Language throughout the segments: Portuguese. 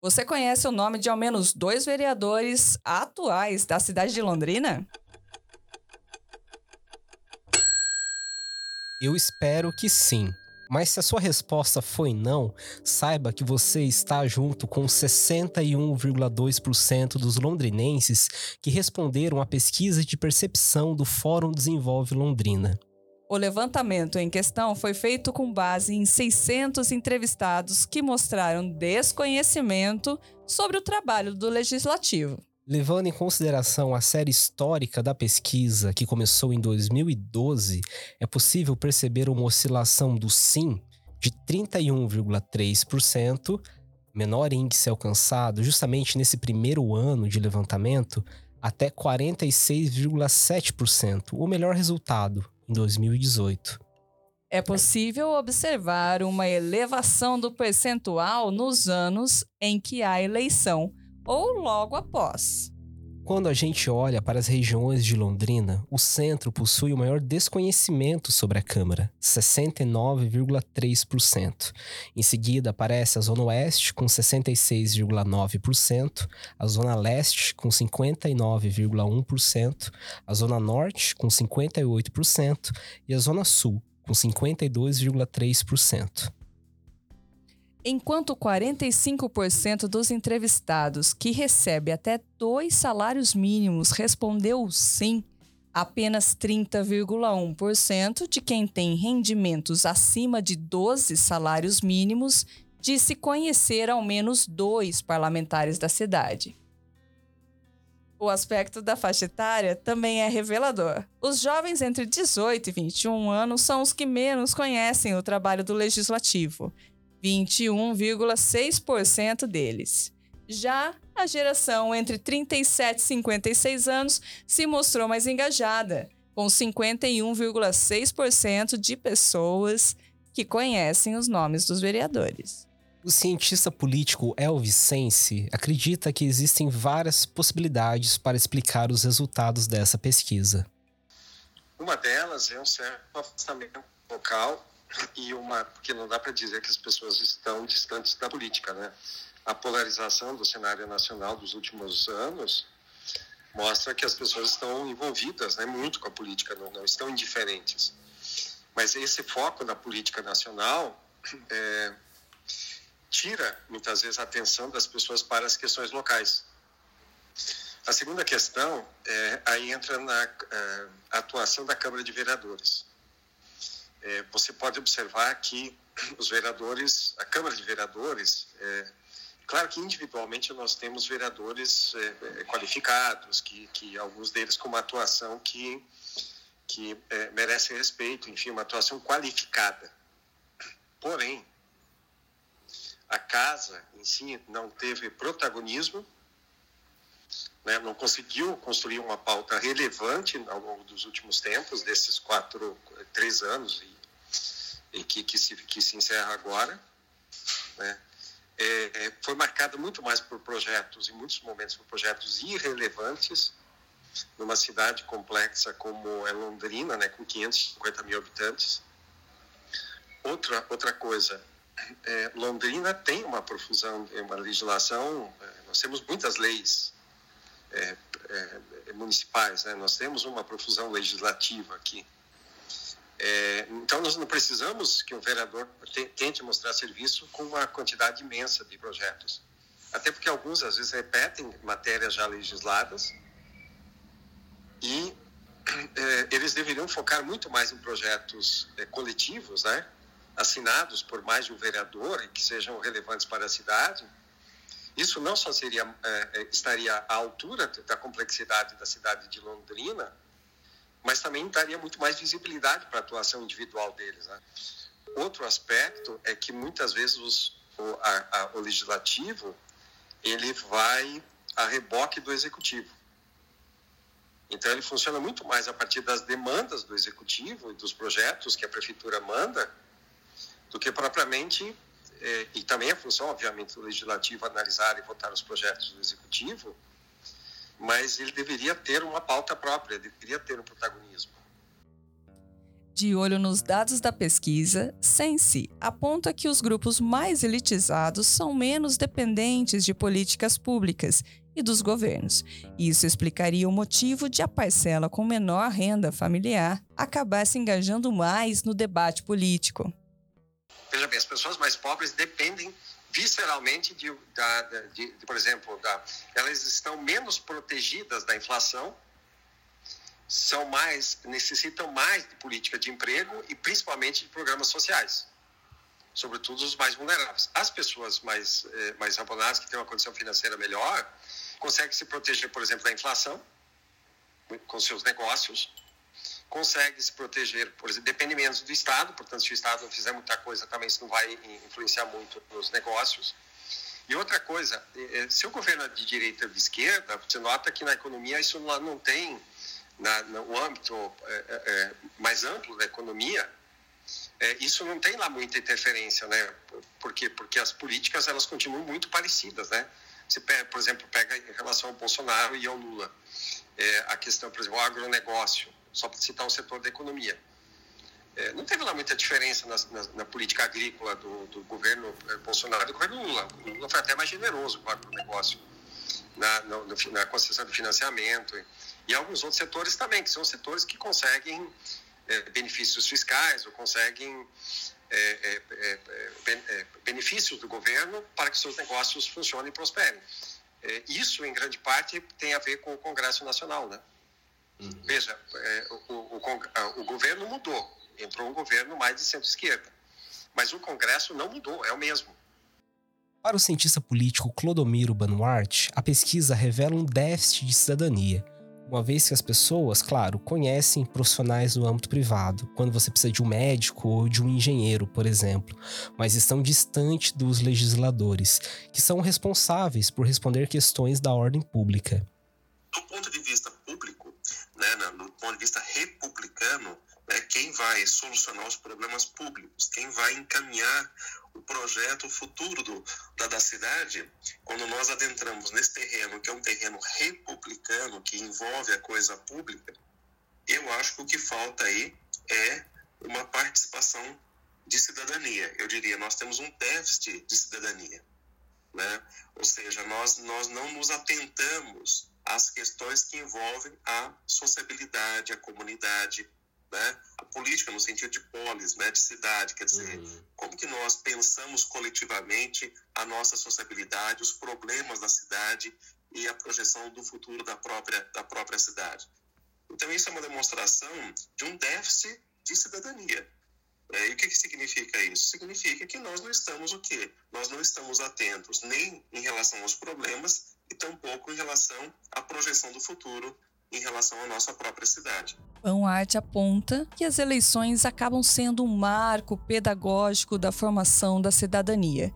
Você conhece o nome de ao menos dois vereadores atuais da cidade de Londrina? Eu espero que sim. Mas se a sua resposta foi não, saiba que você está junto com 61,2% dos londrinenses que responderam à pesquisa de percepção do Fórum Desenvolve Londrina. O levantamento em questão foi feito com base em 600 entrevistados que mostraram desconhecimento sobre o trabalho do legislativo. Levando em consideração a série histórica da pesquisa, que começou em 2012, é possível perceber uma oscilação do sim de 31,3%, menor índice alcançado justamente nesse primeiro ano de levantamento, até 46,7%, o melhor resultado em 2018. É possível observar uma elevação do percentual nos anos em que há eleição ou logo após. Quando a gente olha para as regiões de Londrina, o centro possui o maior desconhecimento sobre a Câmara, 69,3%. Em seguida aparece a Zona Oeste, com 66,9%, a Zona Leste, com 59,1%, a Zona Norte, com 58% e a Zona Sul, com 52,3% enquanto 45% dos entrevistados que recebe até dois salários mínimos respondeu sim, apenas 30,1% de quem tem rendimentos acima de 12 salários mínimos disse conhecer ao menos dois parlamentares da cidade. O aspecto da faixa etária também é revelador. Os jovens entre 18 e 21 anos são os que menos conhecem o trabalho do legislativo 21,6% deles. Já a geração entre 37 e 56 anos se mostrou mais engajada, com 51,6% de pessoas que conhecem os nomes dos vereadores. O cientista político Elvicense acredita que existem várias possibilidades para explicar os resultados dessa pesquisa. Uma delas é um certo afastamento local e uma porque não dá para dizer que as pessoas estão distantes da política, né? A polarização do cenário nacional dos últimos anos mostra que as pessoas estão envolvidas, né, muito com a política, não, não estão indiferentes. Mas esse foco na política nacional é, tira muitas vezes a atenção das pessoas para as questões locais. A segunda questão é, aí entra na é, atuação da Câmara de Vereadores é, você pode observar que os vereadores, a Câmara de Vereadores, é, claro que individualmente nós temos vereadores é, é qualificados, que, que alguns deles com uma atuação que, que é, merece respeito, enfim, uma atuação qualificada. Porém, a casa em si não teve protagonismo, né, não conseguiu construir uma pauta relevante ao longo dos últimos tempos, desses quatro, três anos e, e que, que, se, que se encerra agora. Né, é, é, foi marcada muito mais por projetos, em muitos momentos por projetos irrelevantes, numa cidade complexa como é Londrina, né, com 550 mil habitantes. Outra, outra coisa, é, Londrina tem uma profusão, uma legislação, é, nós temos muitas leis é, é, municipais, né? nós temos uma profusão legislativa aqui. É, então, nós não precisamos que o vereador tente mostrar serviço com uma quantidade imensa de projetos. Até porque alguns, às vezes, repetem matérias já legisladas e é, eles deveriam focar muito mais em projetos é, coletivos, né? assinados por mais de um vereador e que sejam relevantes para a cidade, isso não só seria, é, é, estaria à altura da complexidade da cidade de Londrina, mas também daria muito mais visibilidade para a atuação individual deles. Né? Outro aspecto é que muitas vezes os, o, a, a, o legislativo ele vai a reboque do executivo. Então ele funciona muito mais a partir das demandas do executivo e dos projetos que a prefeitura manda, do que propriamente é, e também a função, obviamente, do legislativo analisar e votar os projetos do executivo, mas ele deveria ter uma pauta própria, deveria ter um protagonismo. De olho nos dados da pesquisa, Sense aponta que os grupos mais elitizados são menos dependentes de políticas públicas e dos governos. Isso explicaria o motivo de a parcela com menor renda familiar acabar se engajando mais no debate político. Veja bem, as pessoas mais pobres dependem visceralmente de, da, de, de por exemplo, da, elas estão menos protegidas da inflação são mais necessitam mais de política de emprego e principalmente de programas sociais, sobretudo os mais vulneráveis. As pessoas mais eh, mais abonadas que têm uma condição financeira melhor conseguem se proteger, por exemplo, da inflação com seus negócios, conseguem se proteger, por exemplo, depende menos do Estado, portanto, se o Estado não fizer muita coisa, também isso não vai influenciar muito nos negócios. E outra coisa, eh, eh, se o governo é de direita ou de esquerda, você nota que na economia isso não tem na, no âmbito é, é, mais amplo da economia, é, isso não tem lá muita interferência, né? Por quê? Porque as políticas elas continuam muito parecidas, né? Você, por exemplo, pega em relação ao Bolsonaro e ao Lula, a questão, por exemplo, o agronegócio, só para citar um setor da economia. É, não teve lá muita diferença na, na, na política agrícola do, do, governo Bolsonaro e do governo Lula. O Lula foi até mais generoso com o agronegócio, na, na, na concessão de financiamento e alguns outros setores também, que são setores que conseguem é, benefícios fiscais ou conseguem é, é, é, é benefícios do governo para que seus negócios funcionem e prosperem. isso, em grande parte, tem a ver com o Congresso Nacional. Né? Uhum. Veja, o, o, o, governo mudou, entrou um governo mais de centro-esquerda, mas o Congresso não mudou, é o mesmo. Para o cientista político Clodomiro Banuart, a pesquisa revela um déficit de cidadania uma vez que as pessoas, claro, conhecem profissionais do âmbito privado, quando você precisa de um médico ou de um engenheiro, por exemplo, mas estão distante dos legisladores, que são responsáveis por responder questões da ordem pública. Do ponto de vista público, né, do ponto de vista republicano, né, quem vai solucionar os problemas públicos, quem vai encaminhar o projeto futuro do, da, da cidade, quando nós adentramos nesse terreno, que é um terreno republicano, que envolve a coisa pública, eu acho que o que falta aí é uma participação de cidadania. Eu diria, nós temos um déficit de cidadania. Né? Ou seja, nós, nós não nos atentamos às questões que envolvem a sociabilidade, a comunidade, né? A política no sentido de polis, né? De cidade, quer dizer, uhum. como que nós pensamos coletivamente a nossa sociabilidade, os problemas da cidade e a projeção do futuro da própria da própria cidade. Então isso é uma demonstração de um déficit de cidadania. É, e o que, que significa isso? Significa que nós não estamos o quê? Nós não estamos atentos nem em relação aos problemas e tampouco em relação à projeção do futuro em relação à nossa própria cidade. Pão Arte aponta que as eleições acabam sendo um marco pedagógico da formação da cidadania,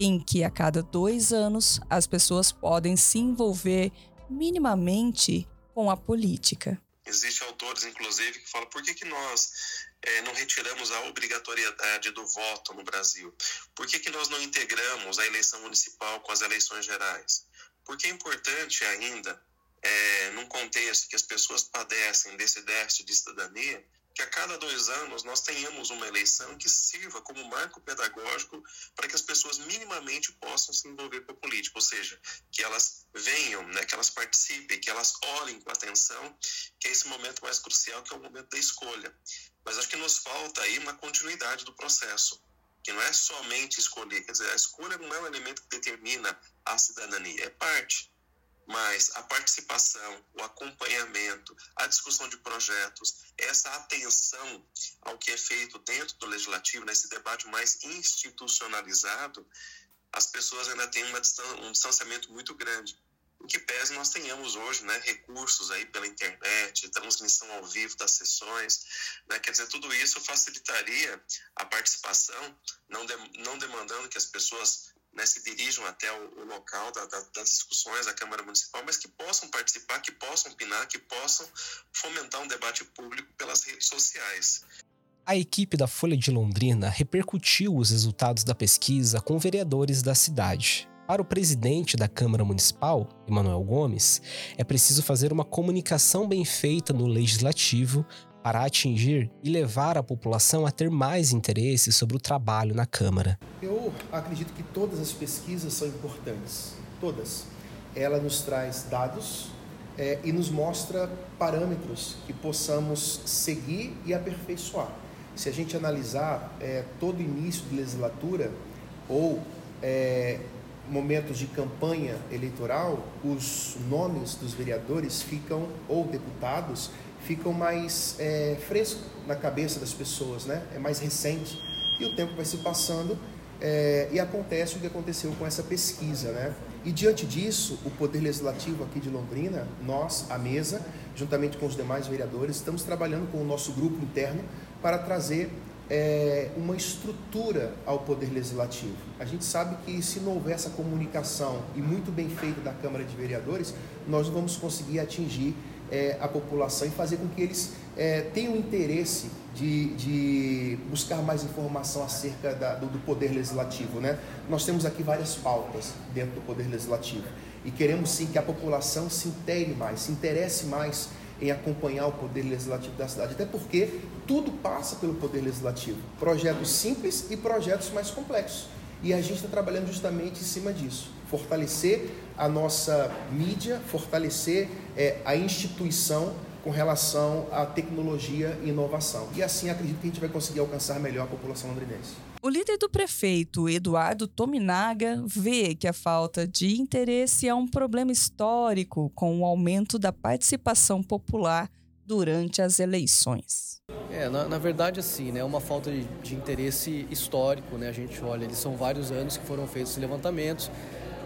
em que a cada dois anos as pessoas podem se envolver minimamente com a política. Existem autores, inclusive, que falam por que, que nós é, não retiramos a obrigatoriedade do voto no Brasil? Por que, que nós não integramos a eleição municipal com as eleições gerais? Porque é importante ainda é, num contexto que as pessoas padecem desse déficit de cidadania, que a cada dois anos nós tenhamos uma eleição que sirva como marco pedagógico para que as pessoas minimamente possam se envolver com a política, ou seja, que elas venham, né, que elas participem, que elas olhem com atenção, que é esse momento mais crucial, que é o momento da escolha. Mas acho que nos falta aí uma continuidade do processo, que não é somente escolher, quer dizer, a escolha não é um elemento que determina a cidadania, é parte mas a participação, o acompanhamento, a discussão de projetos, essa atenção ao que é feito dentro do legislativo, nesse debate mais institucionalizado, as pessoas ainda têm uma, um distanciamento muito grande. Em que pese nós tenhamos hoje né, recursos aí pela internet, transmissão ao vivo das sessões, né, quer dizer, tudo isso facilitaria a participação, não, de, não demandando que as pessoas né, se dirijam até o, o local da, da, das discussões da Câmara Municipal, mas que possam participar, que possam opinar, que possam fomentar um debate público pelas redes sociais. A equipe da Folha de Londrina repercutiu os resultados da pesquisa com vereadores da cidade. Para o presidente da Câmara Municipal, Emanuel Gomes, é preciso fazer uma comunicação bem feita no legislativo para atingir e levar a população a ter mais interesse sobre o trabalho na Câmara. Eu acredito que todas as pesquisas são importantes, todas. Ela nos traz dados é, e nos mostra parâmetros que possamos seguir e aperfeiçoar. Se a gente analisar é, todo início de legislatura ou é, momentos de campanha eleitoral, os nomes dos vereadores ficam, ou deputados, ficam mais é, frescos na cabeça das pessoas, né? é mais recente. E o tempo vai se passando é, e acontece o que aconteceu com essa pesquisa. Né? E diante disso, o Poder Legislativo aqui de Londrina, nós, a mesa, juntamente com os demais vereadores, estamos trabalhando com o nosso grupo interno para trazer é, uma estrutura ao Poder Legislativo. A gente sabe que se não houver essa comunicação e muito bem feita da Câmara de Vereadores, nós não vamos conseguir atingir é, a população e fazer com que eles é, tenham interesse de, de, buscar mais informação acerca da, do, do, Poder Legislativo. Né? Nós temos aqui várias pautas dentro do Poder Legislativo e queremos sim que a população se intere mais, se interesse mais em acompanhar o poder legislativo da cidade, até porque tudo passa pelo poder legislativo, projetos simples e projetos mais complexos. E a gente está trabalhando justamente em cima disso, fortalecer a nossa mídia, fortalecer é, a instituição com relação à tecnologia e inovação. E assim acredito que a gente vai conseguir alcançar melhor a população londrinense. O líder do prefeito, Eduardo Tominaga, vê que a falta de interesse é um problema histórico com o aumento da participação popular durante as eleições. É, na, na verdade, assim, né, é uma falta de, de, interesse histórico, né? A gente olha, eles são vários anos que foram feitos levantamentos,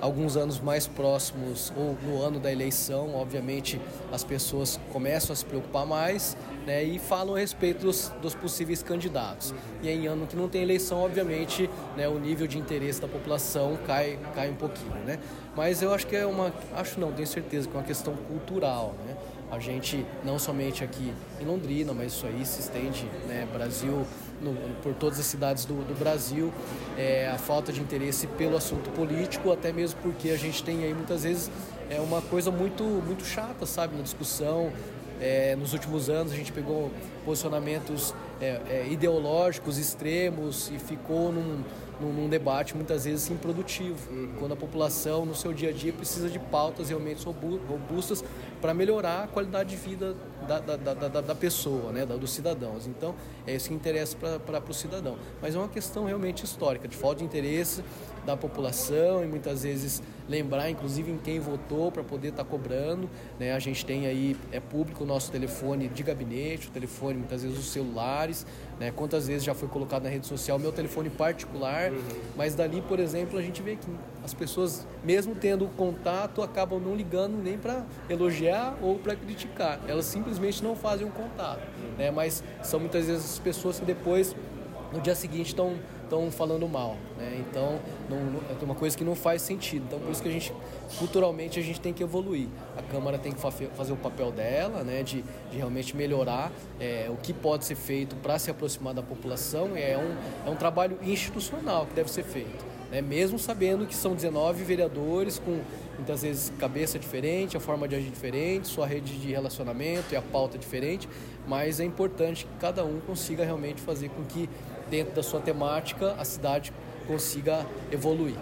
alguns anos mais próximos ou no ano da eleição, obviamente as pessoas começam a se preocupar mais né, e falam a respeito dos, dos possíveis candidatos. E em ano que não tem eleição, obviamente, né, o nível de interesse da população cai, cai um pouquinho. Né? Mas eu acho que é uma, acho não, tenho certeza que é uma questão cultural. Né? A gente, não somente aqui em Londrina, mas isso aí se estende, né, Brasil, no, por todas as cidades do, do Brasil, é, a falta de interesse pelo assunto político, até mesmo porque a gente tem aí muitas vezes é uma coisa muito, muito chata, sabe, na discussão. É, nos últimos anos a gente pegou posicionamentos é, é, ideológicos extremos e ficou num, num, num, debate muitas vezes improdutivo, quando a população no seu dia a dia precisa de pautas realmente robustas para melhorar a qualidade de vida da, da, da, da pessoa, né, dos cidadãos. Então, é isso que interessa para o cidadão. Mas é uma questão realmente histórica, de falta de interesse da população e muitas vezes lembrar, inclusive, em quem votou para poder estar tá cobrando. Né? A gente tem aí, é público o nosso telefone de gabinete, o telefone, muitas vezes, os celulares. Né? Quantas vezes já foi colocado na rede social meu telefone particular, uhum. mas dali, por exemplo, a gente vê que as pessoas, mesmo tendo contato, acabam não ligando nem para elogiar ou para criticar. Elas simplesmente não fazem um contato. Né? Mas são muitas vezes as pessoas que depois, no dia seguinte, estão estão falando mal, né? Então, não, é uma coisa que não faz sentido. Então, por isso que a gente, culturalmente, a gente tem que evoluir. A Câmara tem que fazer o papel dela, né? De, de realmente melhorar é, o que pode ser feito para se aproximar da população. É um, é um trabalho institucional que deve ser feito. Né? Mesmo sabendo que são 19 vereadores com muitas vezes cabeça diferente, a forma de agir diferente, sua rede de relacionamento e a pauta diferente, mas é importante que cada um consiga realmente fazer com que dentro da sua temática, a cidade consiga evoluir.